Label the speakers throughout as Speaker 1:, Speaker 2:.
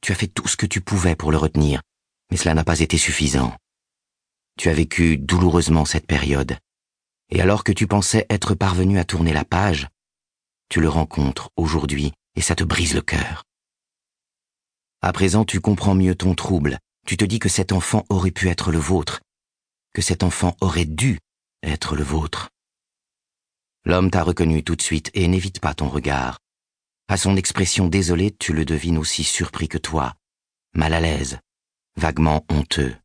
Speaker 1: Tu as fait tout ce que tu pouvais pour le retenir, mais cela n'a pas été suffisant. Tu as vécu douloureusement cette période, et alors que tu pensais être parvenu à tourner la page, tu le rencontres aujourd'hui et ça te brise le cœur. À présent, tu comprends mieux ton trouble, tu te dis que cet enfant aurait pu être le vôtre, que cet enfant aurait dû être le vôtre. L'homme t'a reconnu tout de suite et n'évite pas ton regard. À son expression désolée, tu le devines aussi surpris que toi, mal à l'aise, vaguement honteux.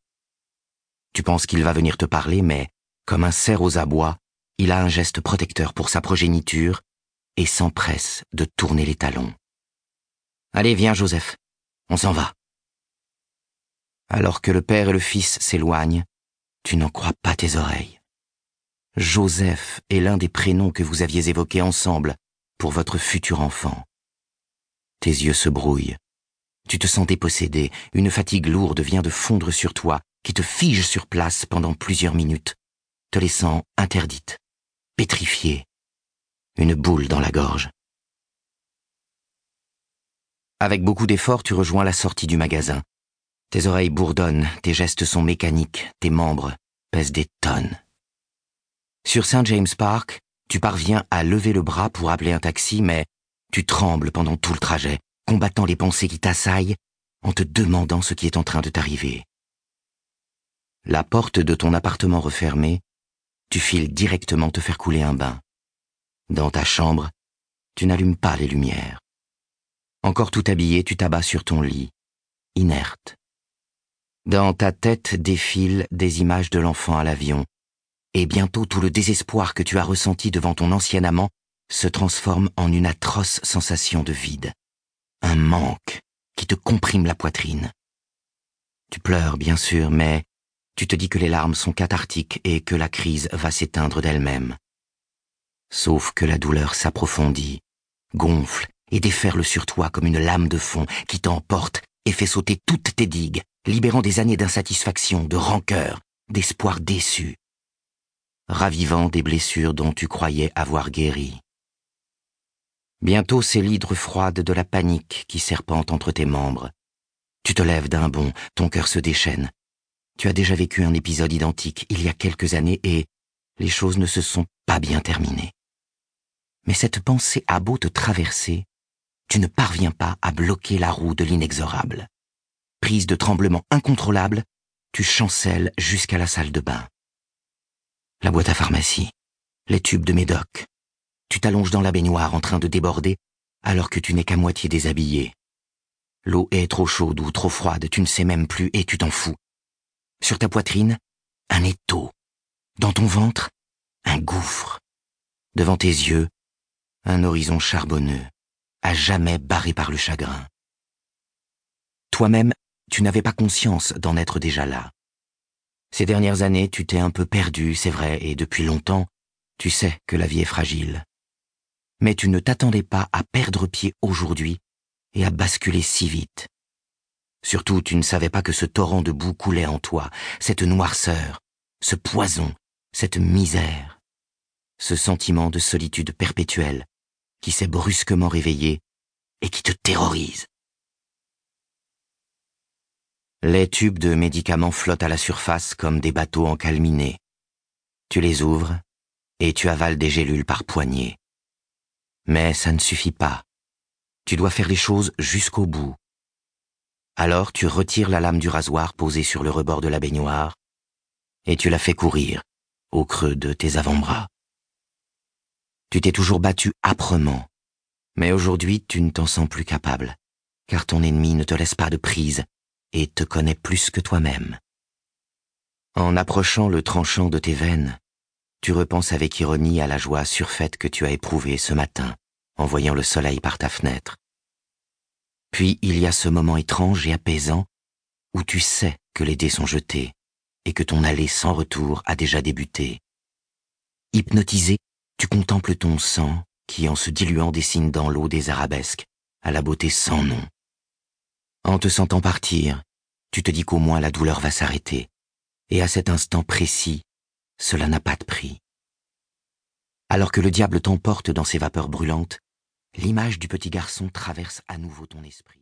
Speaker 1: Tu penses qu'il va venir te parler, mais, comme un cerf aux abois, il a un geste protecteur pour sa progéniture et s'empresse de tourner les talons. Allez, viens, Joseph, on s'en va. Alors que le père et le fils s'éloignent, tu n'en crois pas tes oreilles. Joseph est l'un des prénoms que vous aviez évoqués ensemble pour votre futur enfant. Tes yeux se brouillent. Tu te sens dépossédé, une fatigue lourde vient de fondre sur toi, qui te fige sur place pendant plusieurs minutes, te laissant interdite, pétrifiée, une boule dans la gorge. Avec beaucoup d'efforts, tu rejoins la sortie du magasin. Tes oreilles bourdonnent, tes gestes sont mécaniques, tes membres pèsent des tonnes. Sur St. James Park, tu parviens à lever le bras pour appeler un taxi, mais tu trembles pendant tout le trajet, combattant les pensées qui t'assaillent en te demandant ce qui est en train de t'arriver. La porte de ton appartement refermée, tu files directement te faire couler un bain. Dans ta chambre, tu n'allumes pas les lumières. Encore tout habillé, tu t'abats sur ton lit, inerte. Dans ta tête défilent des images de l'enfant à l'avion, et bientôt tout le désespoir que tu as ressenti devant ton ancien amant se transforme en une atroce sensation de vide, un manque qui te comprime la poitrine. Tu pleures, bien sûr, mais tu te dis que les larmes sont cathartiques et que la crise va s'éteindre d'elle-même. Sauf que la douleur s'approfondit, gonfle et déferle sur toi comme une lame de fond qui t'emporte et fait sauter toutes tes digues, libérant des années d'insatisfaction, de rancœur, d'espoir déçu ravivant des blessures dont tu croyais avoir guéri. Bientôt c'est l'hydre froide de la panique qui serpente entre tes membres. Tu te lèves d'un bond, ton cœur se déchaîne. Tu as déjà vécu un épisode identique il y a quelques années et les choses ne se sont pas bien terminées. Mais cette pensée a beau te traverser, tu ne parviens pas à bloquer la roue de l'inexorable. Prise de tremblements incontrôlables, tu chancelles jusqu'à la salle de bain la boîte à pharmacie, les tubes de médoc. Tu t'allonges dans la baignoire en train de déborder alors que tu n'es qu'à moitié déshabillé. L'eau est trop chaude ou trop froide, tu ne sais même plus et tu t'en fous. Sur ta poitrine, un étau. Dans ton ventre, un gouffre. Devant tes yeux, un horizon charbonneux, à jamais barré par le chagrin. Toi-même, tu n'avais pas conscience d'en être déjà là. Ces dernières années, tu t'es un peu perdu, c'est vrai, et depuis longtemps, tu sais que la vie est fragile. Mais tu ne t'attendais pas à perdre pied aujourd'hui et à basculer si vite. Surtout, tu ne savais pas que ce torrent de boue coulait en toi, cette noirceur, ce poison, cette misère, ce sentiment de solitude perpétuelle qui s'est brusquement réveillé et qui te terrorise. Les tubes de médicaments flottent à la surface comme des bateaux encalminés. Tu les ouvres et tu avales des gélules par poignées. Mais ça ne suffit pas. Tu dois faire les choses jusqu'au bout. Alors tu retires la lame du rasoir posée sur le rebord de la baignoire et tu la fais courir au creux de tes avant-bras. Tu t'es toujours battu âprement, mais aujourd'hui tu ne t'en sens plus capable, car ton ennemi ne te laisse pas de prise et te connais plus que toi-même. En approchant le tranchant de tes veines, tu repenses avec ironie à la joie surfaite que tu as éprouvée ce matin en voyant le soleil par ta fenêtre. Puis il y a ce moment étrange et apaisant où tu sais que les dés sont jetés et que ton allée sans retour a déjà débuté. Hypnotisé, tu contemples ton sang qui, en se diluant, dessine dans l'eau des arabesques, à la beauté sans nom. En te sentant partir, tu te dis qu'au moins la douleur va s'arrêter. Et à cet instant précis, cela n'a pas de prix. Alors que le diable t'emporte dans ses vapeurs brûlantes, l'image du petit garçon traverse à nouveau ton esprit.